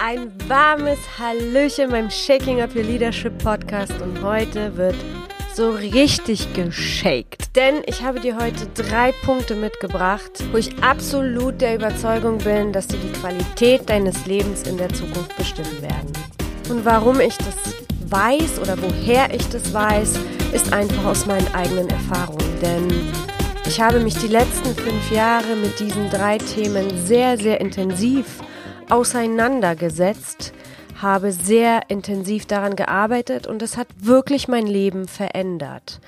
Ein warmes Hallöchen beim Shaking Up Your Leadership Podcast und heute wird so richtig geshaked. Denn ich habe dir heute drei Punkte mitgebracht, wo ich absolut der Überzeugung bin, dass sie die Qualität deines Lebens in der Zukunft bestimmen werden. Und warum ich das weiß oder woher ich das weiß, ist einfach aus meinen eigenen Erfahrungen. Denn ich habe mich die letzten fünf Jahre mit diesen drei Themen sehr, sehr intensiv auseinandergesetzt, habe sehr intensiv daran gearbeitet und es hat wirklich mein Leben verändert.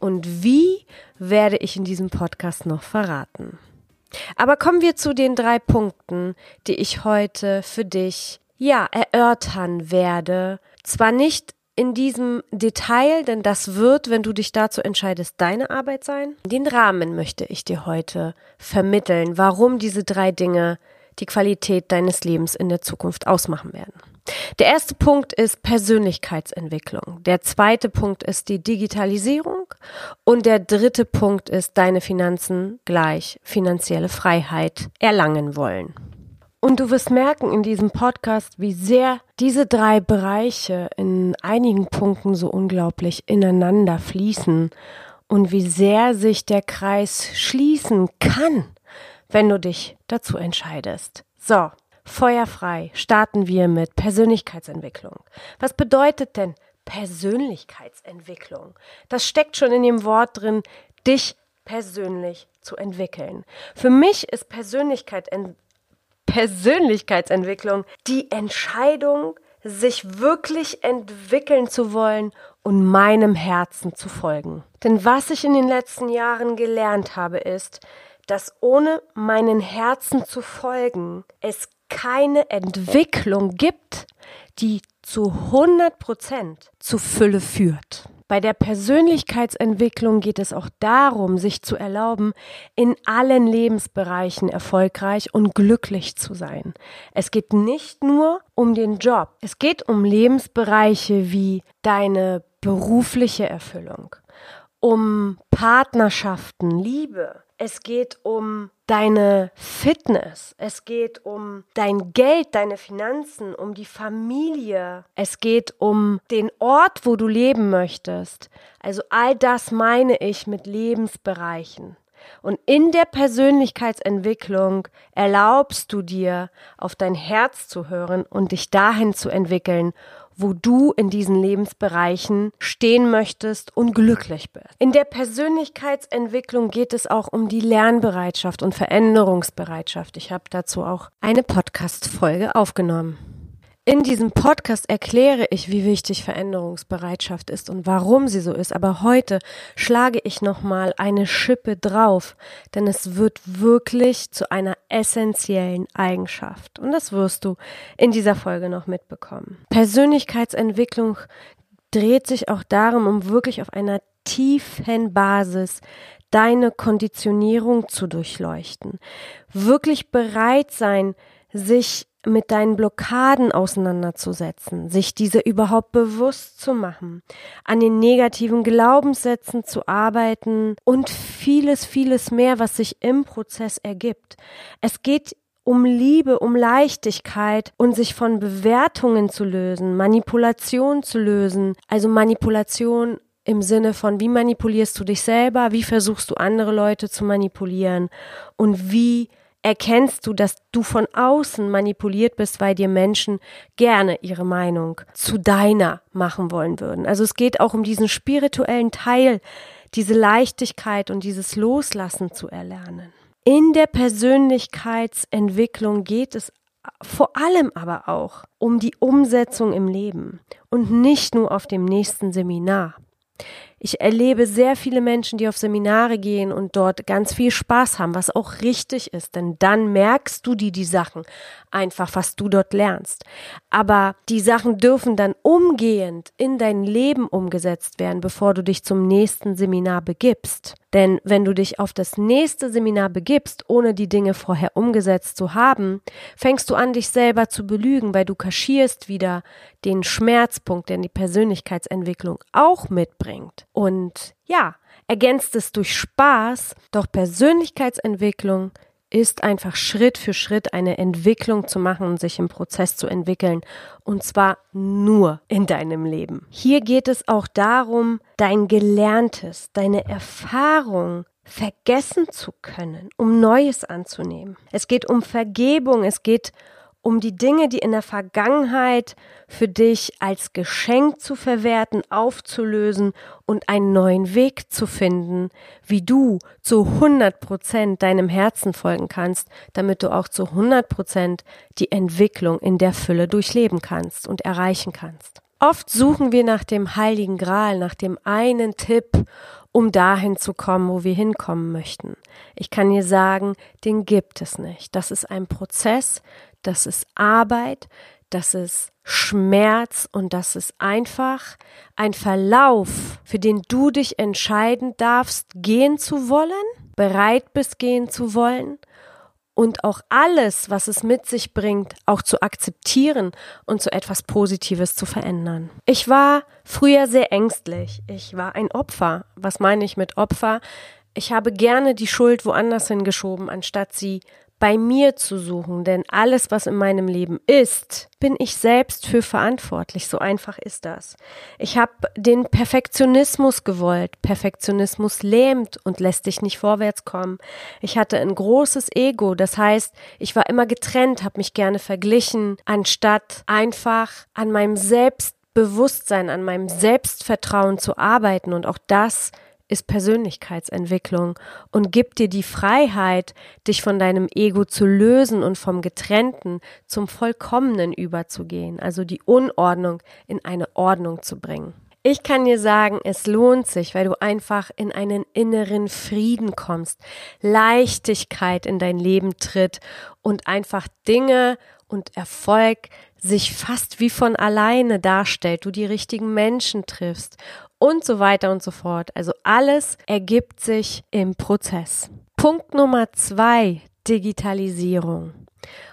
Und wie werde ich in diesem Podcast noch verraten? Aber kommen wir zu den drei Punkten, die ich heute für dich ja erörtern werde. Zwar nicht in diesem Detail, denn das wird, wenn du dich dazu entscheidest, deine Arbeit sein. Den Rahmen möchte ich dir heute vermitteln, warum diese drei Dinge die Qualität deines Lebens in der Zukunft ausmachen werden. Der erste Punkt ist Persönlichkeitsentwicklung. Der zweite Punkt ist die Digitalisierung. Und der dritte Punkt ist deine Finanzen gleich finanzielle Freiheit erlangen wollen. Und du wirst merken in diesem Podcast, wie sehr diese drei Bereiche in einigen Punkten so unglaublich ineinander fließen und wie sehr sich der Kreis schließen kann wenn du dich dazu entscheidest. So, feuerfrei starten wir mit Persönlichkeitsentwicklung. Was bedeutet denn Persönlichkeitsentwicklung? Das steckt schon in dem Wort drin, dich persönlich zu entwickeln. Für mich ist Persönlichkeit Persönlichkeitsentwicklung die Entscheidung, sich wirklich entwickeln zu wollen und meinem Herzen zu folgen. Denn was ich in den letzten Jahren gelernt habe, ist, dass ohne meinen Herzen zu folgen es keine Entwicklung gibt, die zu 100 Prozent zu Fülle führt. Bei der Persönlichkeitsentwicklung geht es auch darum, sich zu erlauben, in allen Lebensbereichen erfolgreich und glücklich zu sein. Es geht nicht nur um den Job. Es geht um Lebensbereiche wie deine berufliche Erfüllung, um Partnerschaften, Liebe, es geht um deine Fitness, es geht um dein Geld, deine Finanzen, um die Familie, es geht um den Ort, wo du leben möchtest. Also all das meine ich mit Lebensbereichen. Und in der Persönlichkeitsentwicklung erlaubst du dir, auf dein Herz zu hören und dich dahin zu entwickeln, wo du in diesen Lebensbereichen stehen möchtest und glücklich bist. In der Persönlichkeitsentwicklung geht es auch um die Lernbereitschaft und Veränderungsbereitschaft. Ich habe dazu auch eine Podcast-Folge aufgenommen. In diesem Podcast erkläre ich, wie wichtig Veränderungsbereitschaft ist und warum sie so ist. Aber heute schlage ich nochmal eine Schippe drauf, denn es wird wirklich zu einer essentiellen Eigenschaft. Und das wirst du in dieser Folge noch mitbekommen. Persönlichkeitsentwicklung dreht sich auch darum, um wirklich auf einer tiefen Basis deine Konditionierung zu durchleuchten. Wirklich bereit sein, sich mit deinen Blockaden auseinanderzusetzen, sich diese überhaupt bewusst zu machen, an den negativen Glaubenssätzen zu arbeiten und vieles, vieles mehr, was sich im Prozess ergibt. Es geht um Liebe, um Leichtigkeit und sich von Bewertungen zu lösen, Manipulation zu lösen, also Manipulation im Sinne von, wie manipulierst du dich selber, wie versuchst du andere Leute zu manipulieren? Und wie erkennst du, dass du von außen manipuliert bist, weil dir Menschen gerne ihre Meinung zu deiner machen wollen würden. Also es geht auch um diesen spirituellen Teil, diese Leichtigkeit und dieses Loslassen zu erlernen. In der Persönlichkeitsentwicklung geht es vor allem aber auch um die Umsetzung im Leben und nicht nur auf dem nächsten Seminar. Ich erlebe sehr viele Menschen, die auf Seminare gehen und dort ganz viel Spaß haben, was auch richtig ist, denn dann merkst du dir die Sachen einfach, was du dort lernst. Aber die Sachen dürfen dann umgehend in dein Leben umgesetzt werden, bevor du dich zum nächsten Seminar begibst. Denn wenn du dich auf das nächste Seminar begibst, ohne die Dinge vorher umgesetzt zu haben, fängst du an, dich selber zu belügen, weil du kaschierst wieder den Schmerzpunkt, den die Persönlichkeitsentwicklung auch mitbringt. Und ja, ergänzt es durch Spaß, doch Persönlichkeitsentwicklung ist einfach Schritt für Schritt eine Entwicklung zu machen und sich im Prozess zu entwickeln. Und zwar nur in deinem Leben. Hier geht es auch darum, dein Gelerntes, deine Erfahrung vergessen zu können, um Neues anzunehmen. Es geht um Vergebung, es geht um die Dinge, die in der Vergangenheit für dich als Geschenk zu verwerten, aufzulösen und einen neuen Weg zu finden, wie du zu 100 Prozent deinem Herzen folgen kannst, damit du auch zu 100 Prozent die Entwicklung in der Fülle durchleben kannst und erreichen kannst. Oft suchen wir nach dem heiligen Gral, nach dem einen Tipp, um dahin zu kommen, wo wir hinkommen möchten. Ich kann dir sagen, den gibt es nicht. Das ist ein Prozess, das ist Arbeit, das ist Schmerz und das ist einfach ein Verlauf, für den du dich entscheiden darfst, gehen zu wollen, bereit bist, gehen zu wollen und auch alles, was es mit sich bringt, auch zu akzeptieren und zu etwas Positives zu verändern. Ich war früher sehr ängstlich. Ich war ein Opfer. Was meine ich mit Opfer? Ich habe gerne die Schuld woanders hingeschoben, anstatt sie bei mir zu suchen, denn alles, was in meinem Leben ist, bin ich selbst für verantwortlich. So einfach ist das. Ich habe den Perfektionismus gewollt. Perfektionismus lähmt und lässt dich nicht vorwärts kommen. Ich hatte ein großes Ego, das heißt, ich war immer getrennt, habe mich gerne verglichen, anstatt einfach an meinem Selbstbewusstsein, an meinem Selbstvertrauen zu arbeiten und auch das ist Persönlichkeitsentwicklung und gibt dir die Freiheit, dich von deinem Ego zu lösen und vom Getrennten zum Vollkommenen überzugehen, also die Unordnung in eine Ordnung zu bringen. Ich kann dir sagen, es lohnt sich, weil du einfach in einen inneren Frieden kommst, Leichtigkeit in dein Leben tritt und einfach Dinge und Erfolg sich fast wie von alleine darstellt, du die richtigen Menschen triffst und so weiter und so fort. Also alles ergibt sich im Prozess. Punkt Nummer zwei, Digitalisierung.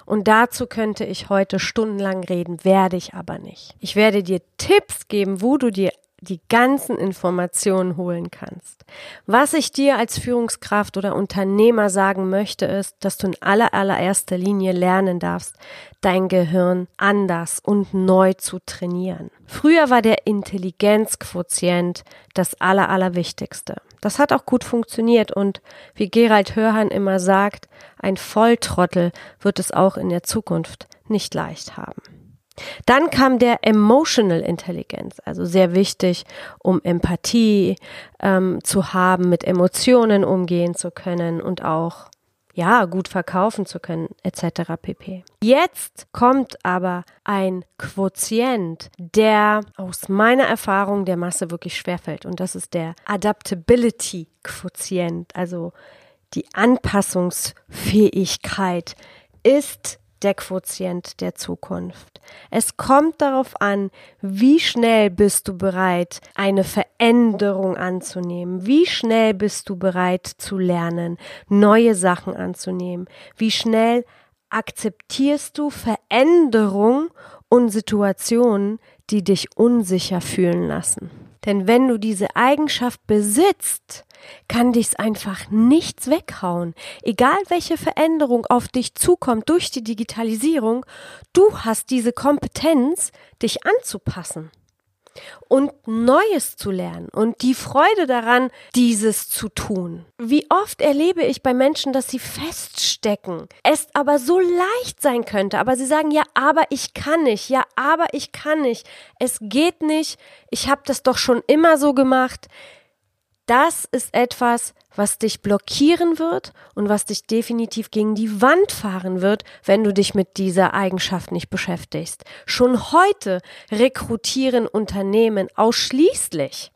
Und dazu könnte ich heute stundenlang reden, werde ich aber nicht. Ich werde dir Tipps geben, wo du dir die ganzen Informationen holen kannst. Was ich dir als Führungskraft oder Unternehmer sagen möchte, ist, dass du in aller allererster Linie lernen darfst, dein Gehirn anders und neu zu trainieren. Früher war der Intelligenzquotient das aller allerwichtigste. Das hat auch gut funktioniert und wie Gerald Hörhan immer sagt, ein Volltrottel wird es auch in der Zukunft nicht leicht haben. Dann kam der Emotional Intelligence, also sehr wichtig, um Empathie ähm, zu haben, mit Emotionen umgehen zu können und auch ja, gut verkaufen zu können, etc. pp. Jetzt kommt aber ein Quotient, der aus meiner Erfahrung der Masse wirklich schwerfällt. Und das ist der Adaptability Quotient, also die Anpassungsfähigkeit ist der Quotient der Zukunft. Es kommt darauf an, wie schnell bist du bereit, eine Veränderung anzunehmen, wie schnell bist du bereit zu lernen, neue Sachen anzunehmen, wie schnell akzeptierst du Veränderung und Situationen, die dich unsicher fühlen lassen. Denn wenn du diese Eigenschaft besitzt, kann dich's einfach nichts weghauen. Egal welche Veränderung auf dich zukommt durch die Digitalisierung, du hast diese Kompetenz, dich anzupassen und Neues zu lernen und die Freude daran, dieses zu tun. Wie oft erlebe ich bei Menschen, dass sie feststecken, es aber so leicht sein könnte, aber sie sagen, ja, aber ich kann nicht, ja, aber ich kann nicht, es geht nicht, ich habe das doch schon immer so gemacht. Das ist etwas, was dich blockieren wird und was dich definitiv gegen die Wand fahren wird, wenn du dich mit dieser Eigenschaft nicht beschäftigst. Schon heute rekrutieren Unternehmen ausschließlich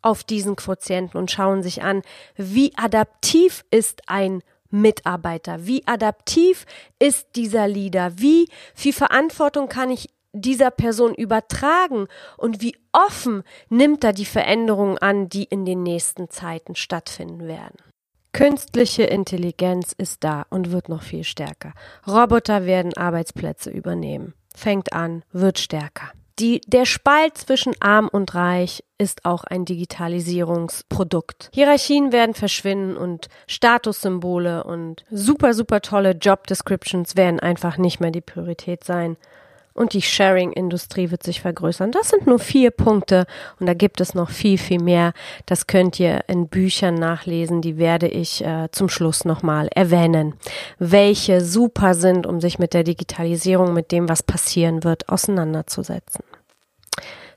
auf diesen Quotienten und schauen sich an, wie adaptiv ist ein Mitarbeiter, wie adaptiv ist dieser Leader, wie viel Verantwortung kann ich dieser Person übertragen und wie offen nimmt er die Veränderungen an, die in den nächsten Zeiten stattfinden werden. Künstliche Intelligenz ist da und wird noch viel stärker. Roboter werden Arbeitsplätze übernehmen. Fängt an, wird stärker. Die, der Spalt zwischen arm und reich ist auch ein Digitalisierungsprodukt. Hierarchien werden verschwinden und Statussymbole und super, super tolle Job Descriptions werden einfach nicht mehr die Priorität sein und die Sharing-Industrie wird sich vergrößern. Das sind nur vier Punkte und da gibt es noch viel, viel mehr. Das könnt ihr in Büchern nachlesen, die werde ich äh, zum Schluss nochmal erwähnen, welche super sind, um sich mit der Digitalisierung, mit dem, was passieren wird, auseinanderzusetzen.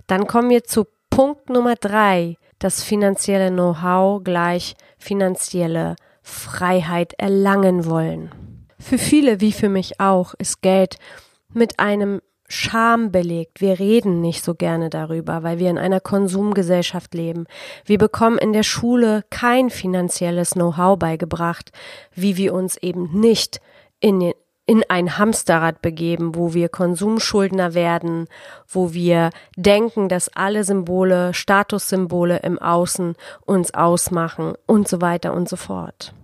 Dann kommen wir zu Punkt Nummer drei, das finanzielle Know-how gleich finanzielle Freiheit erlangen wollen. Für viele, wie für mich auch, ist Geld mit einem Scham belegt. Wir reden nicht so gerne darüber, weil wir in einer Konsumgesellschaft leben. Wir bekommen in der Schule kein finanzielles Know-how beigebracht, wie wir uns eben nicht in, in ein Hamsterrad begeben, wo wir Konsumschuldner werden, wo wir denken, dass alle Symbole, Statussymbole im Außen uns ausmachen und so weiter und so fort.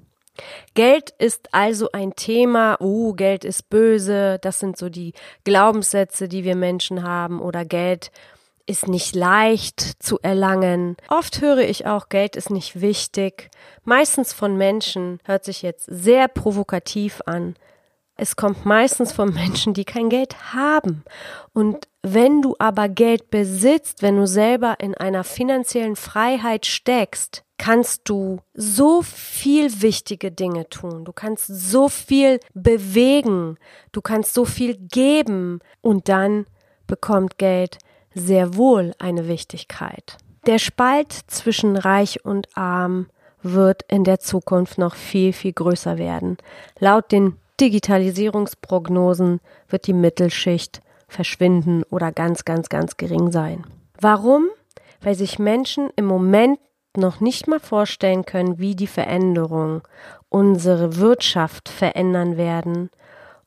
Geld ist also ein Thema, oh, Geld ist böse, das sind so die Glaubenssätze, die wir Menschen haben, oder Geld ist nicht leicht zu erlangen. Oft höre ich auch, Geld ist nicht wichtig. Meistens von Menschen hört sich jetzt sehr provokativ an. Es kommt meistens von Menschen, die kein Geld haben. Und wenn du aber Geld besitzt, wenn du selber in einer finanziellen Freiheit steckst, kannst du so viel wichtige Dinge tun. Du kannst so viel bewegen. Du kannst so viel geben. Und dann bekommt Geld sehr wohl eine Wichtigkeit. Der Spalt zwischen reich und arm wird in der Zukunft noch viel, viel größer werden. Laut den Digitalisierungsprognosen wird die Mittelschicht verschwinden oder ganz, ganz, ganz gering sein. Warum? Weil sich Menschen im Moment noch nicht mal vorstellen können, wie die Veränderungen unsere Wirtschaft verändern werden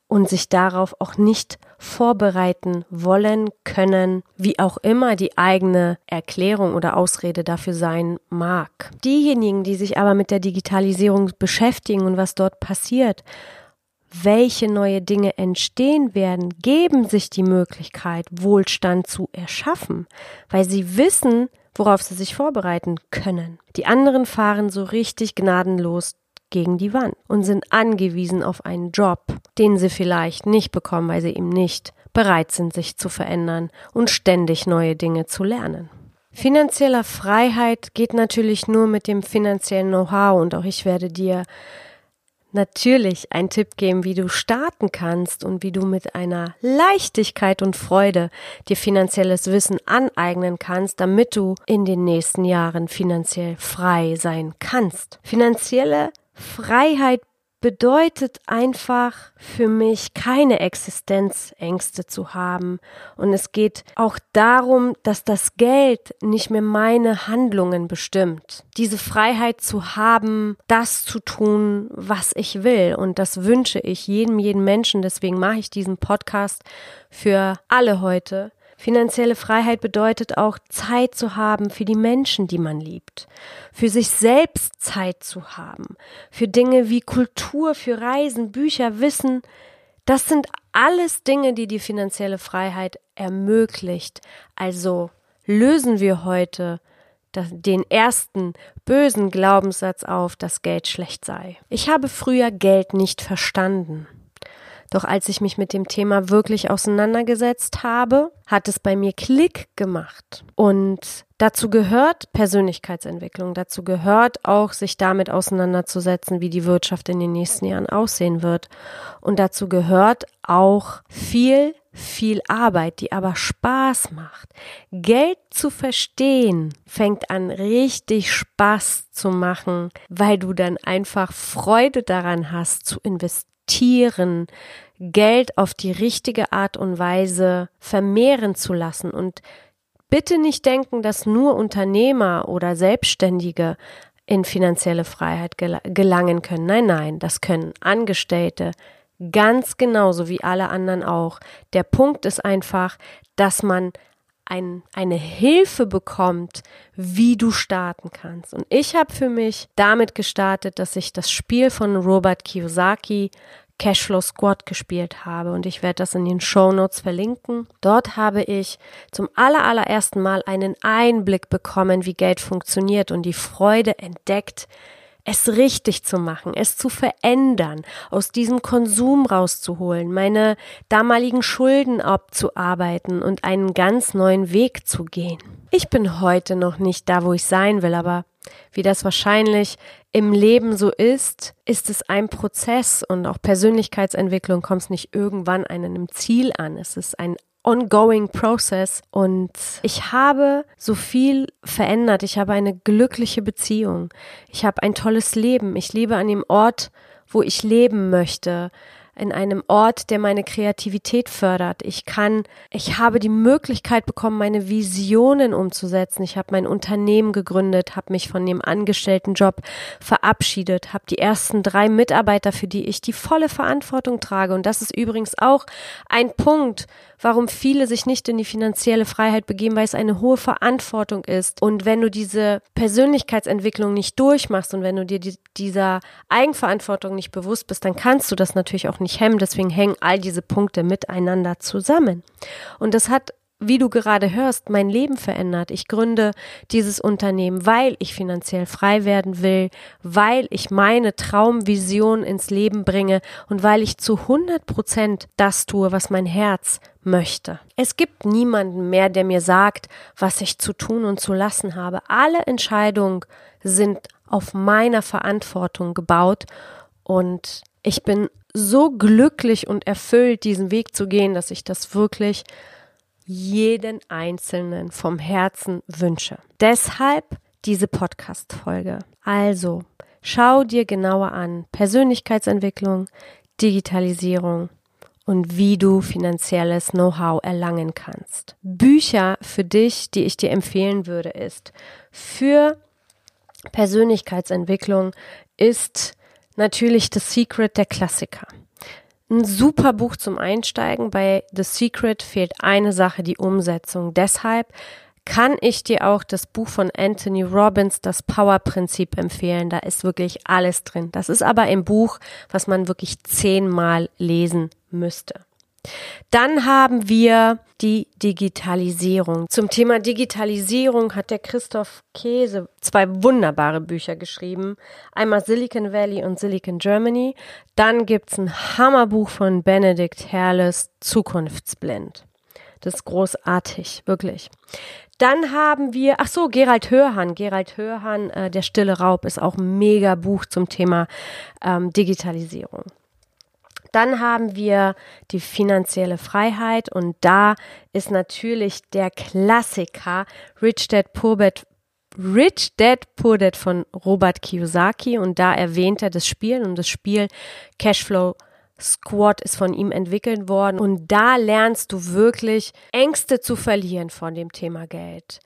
und sich darauf auch nicht vorbereiten wollen können, wie auch immer die eigene Erklärung oder Ausrede dafür sein mag. Diejenigen, die sich aber mit der Digitalisierung beschäftigen und was dort passiert, welche neue Dinge entstehen werden, geben sich die Möglichkeit, Wohlstand zu erschaffen, weil sie wissen, worauf sie sich vorbereiten können. Die anderen fahren so richtig gnadenlos gegen die Wand und sind angewiesen auf einen Job, den sie vielleicht nicht bekommen, weil sie eben nicht bereit sind, sich zu verändern und ständig neue Dinge zu lernen. Finanzieller Freiheit geht natürlich nur mit dem finanziellen Know-how und auch ich werde dir natürlich einen Tipp geben, wie du starten kannst und wie du mit einer Leichtigkeit und Freude dir finanzielles Wissen aneignen kannst, damit du in den nächsten Jahren finanziell frei sein kannst. Finanzielle Freiheit bedeutet einfach für mich keine Existenzängste zu haben. Und es geht auch darum, dass das Geld nicht mehr meine Handlungen bestimmt. Diese Freiheit zu haben, das zu tun, was ich will. Und das wünsche ich jedem, jeden Menschen. Deswegen mache ich diesen Podcast für alle heute Finanzielle Freiheit bedeutet auch Zeit zu haben für die Menschen, die man liebt, für sich selbst Zeit zu haben, für Dinge wie Kultur, für Reisen, Bücher, Wissen. Das sind alles Dinge, die die finanzielle Freiheit ermöglicht. Also lösen wir heute den ersten bösen Glaubenssatz auf, dass Geld schlecht sei. Ich habe früher Geld nicht verstanden. Doch als ich mich mit dem Thema wirklich auseinandergesetzt habe, hat es bei mir Klick gemacht. Und dazu gehört Persönlichkeitsentwicklung, dazu gehört auch, sich damit auseinanderzusetzen, wie die Wirtschaft in den nächsten Jahren aussehen wird. Und dazu gehört auch viel viel Arbeit, die aber Spaß macht. Geld zu verstehen fängt an richtig Spaß zu machen, weil du dann einfach Freude daran hast zu investieren Tieren Geld auf die richtige Art und Weise vermehren zu lassen und bitte nicht denken, dass nur Unternehmer oder Selbstständige in finanzielle Freiheit gelangen können. Nein, nein, das können Angestellte ganz genauso wie alle anderen auch. Der Punkt ist einfach, dass man ein, eine Hilfe bekommt, wie du starten kannst. Und ich habe für mich damit gestartet, dass ich das Spiel von Robert Kiyosaki Cashflow Squad gespielt habe und ich werde das in den Show Notes verlinken. Dort habe ich zum aller, allerersten Mal einen Einblick bekommen, wie Geld funktioniert und die Freude entdeckt, es richtig zu machen, es zu verändern, aus diesem Konsum rauszuholen, meine damaligen Schulden abzuarbeiten und einen ganz neuen Weg zu gehen. Ich bin heute noch nicht da, wo ich sein will, aber wie das wahrscheinlich im Leben so ist, ist es ein Prozess und auch Persönlichkeitsentwicklung kommt nicht irgendwann an einem Ziel an. Es ist ein ongoing process und ich habe so viel verändert. Ich habe eine glückliche Beziehung. Ich habe ein tolles Leben. Ich lebe an dem Ort, wo ich leben möchte in einem Ort, der meine Kreativität fördert. Ich kann, ich habe die Möglichkeit bekommen, meine Visionen umzusetzen. Ich habe mein Unternehmen gegründet, habe mich von dem Angestelltenjob verabschiedet, habe die ersten drei Mitarbeiter, für die ich die volle Verantwortung trage. Und das ist übrigens auch ein Punkt, warum viele sich nicht in die finanzielle Freiheit begeben, weil es eine hohe Verantwortung ist. Und wenn du diese Persönlichkeitsentwicklung nicht durchmachst und wenn du dir die, dieser Eigenverantwortung nicht bewusst bist, dann kannst du das natürlich auch nicht hemmen. Deswegen hängen all diese Punkte miteinander zusammen. Und das hat wie du gerade hörst, mein Leben verändert. Ich gründe dieses Unternehmen, weil ich finanziell frei werden will, weil ich meine Traumvision ins Leben bringe und weil ich zu 100 Prozent das tue, was mein Herz möchte. Es gibt niemanden mehr, der mir sagt, was ich zu tun und zu lassen habe. Alle Entscheidungen sind auf meiner Verantwortung gebaut und ich bin so glücklich und erfüllt, diesen Weg zu gehen, dass ich das wirklich jeden Einzelnen vom Herzen wünsche. Deshalb diese Podcast-Folge. Also, schau dir genauer an Persönlichkeitsentwicklung, Digitalisierung und wie du finanzielles Know-how erlangen kannst. Bücher für dich, die ich dir empfehlen würde, ist für Persönlichkeitsentwicklung ist natürlich The Secret der Klassiker. Ein super Buch zum Einsteigen. Bei The Secret fehlt eine Sache, die Umsetzung. Deshalb kann ich dir auch das Buch von Anthony Robbins, das Power-Prinzip, empfehlen. Da ist wirklich alles drin. Das ist aber ein Buch, was man wirklich zehnmal lesen müsste. Dann haben wir die Digitalisierung. Zum Thema Digitalisierung hat der Christoph Käse zwei wunderbare Bücher geschrieben. Einmal Silicon Valley und Silicon Germany. Dann gibt's ein Hammerbuch von Benedikt Herles, Zukunftsblind. Das ist großartig, wirklich. Dann haben wir, ach so, Gerald Hörhan. Gerald Hörhan, äh, Der stille Raub ist auch ein mega Buch zum Thema ähm, Digitalisierung. Dann haben wir die finanzielle Freiheit und da ist natürlich der Klassiker Rich Dad Poor Dad Rich Dad Poor Dad von Robert Kiyosaki und da erwähnt er das Spiel und das Spiel Cashflow Squad ist von ihm entwickelt worden und da lernst du wirklich Ängste zu verlieren von dem Thema Geld,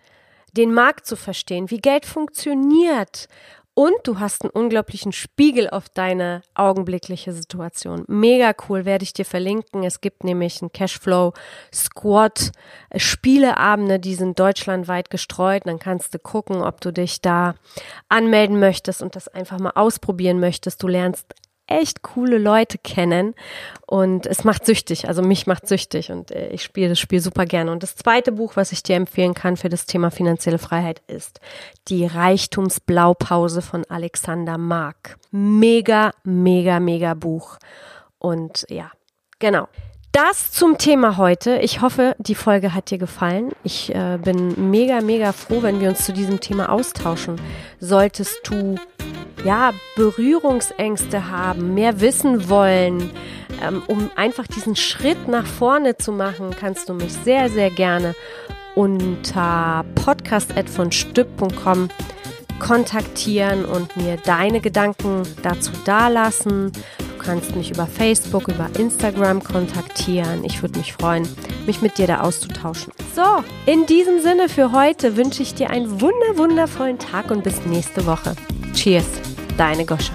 den Markt zu verstehen, wie Geld funktioniert und du hast einen unglaublichen Spiegel auf deine augenblickliche Situation. Mega cool, werde ich dir verlinken. Es gibt nämlich einen Cashflow Squad äh, Spieleabende, die sind deutschlandweit gestreut. Dann kannst du gucken, ob du dich da anmelden möchtest und das einfach mal ausprobieren möchtest. Du lernst echt coole Leute kennen und es macht süchtig, also mich macht süchtig und äh, ich spiele das Spiel super gerne. Und das zweite Buch, was ich dir empfehlen kann für das Thema finanzielle Freiheit, ist Die Reichtumsblaupause von Alexander Mark. Mega, mega, mega Buch. Und ja, genau. Das zum Thema heute. Ich hoffe, die Folge hat dir gefallen. Ich äh, bin mega, mega froh, wenn wir uns zu diesem Thema austauschen. Solltest du ja Berührungsängste haben, mehr wissen wollen, ähm, um einfach diesen Schritt nach vorne zu machen, kannst du mich sehr, sehr gerne unter podcast.vonstück.com kontaktieren und mir deine Gedanken dazu dalassen. Du kannst mich über Facebook, über Instagram kontaktieren. Ich würde mich freuen, mich mit dir da auszutauschen. So, in diesem Sinne für heute wünsche ich dir einen wunder wundervollen Tag und bis nächste Woche. Cheers, deine Goscha.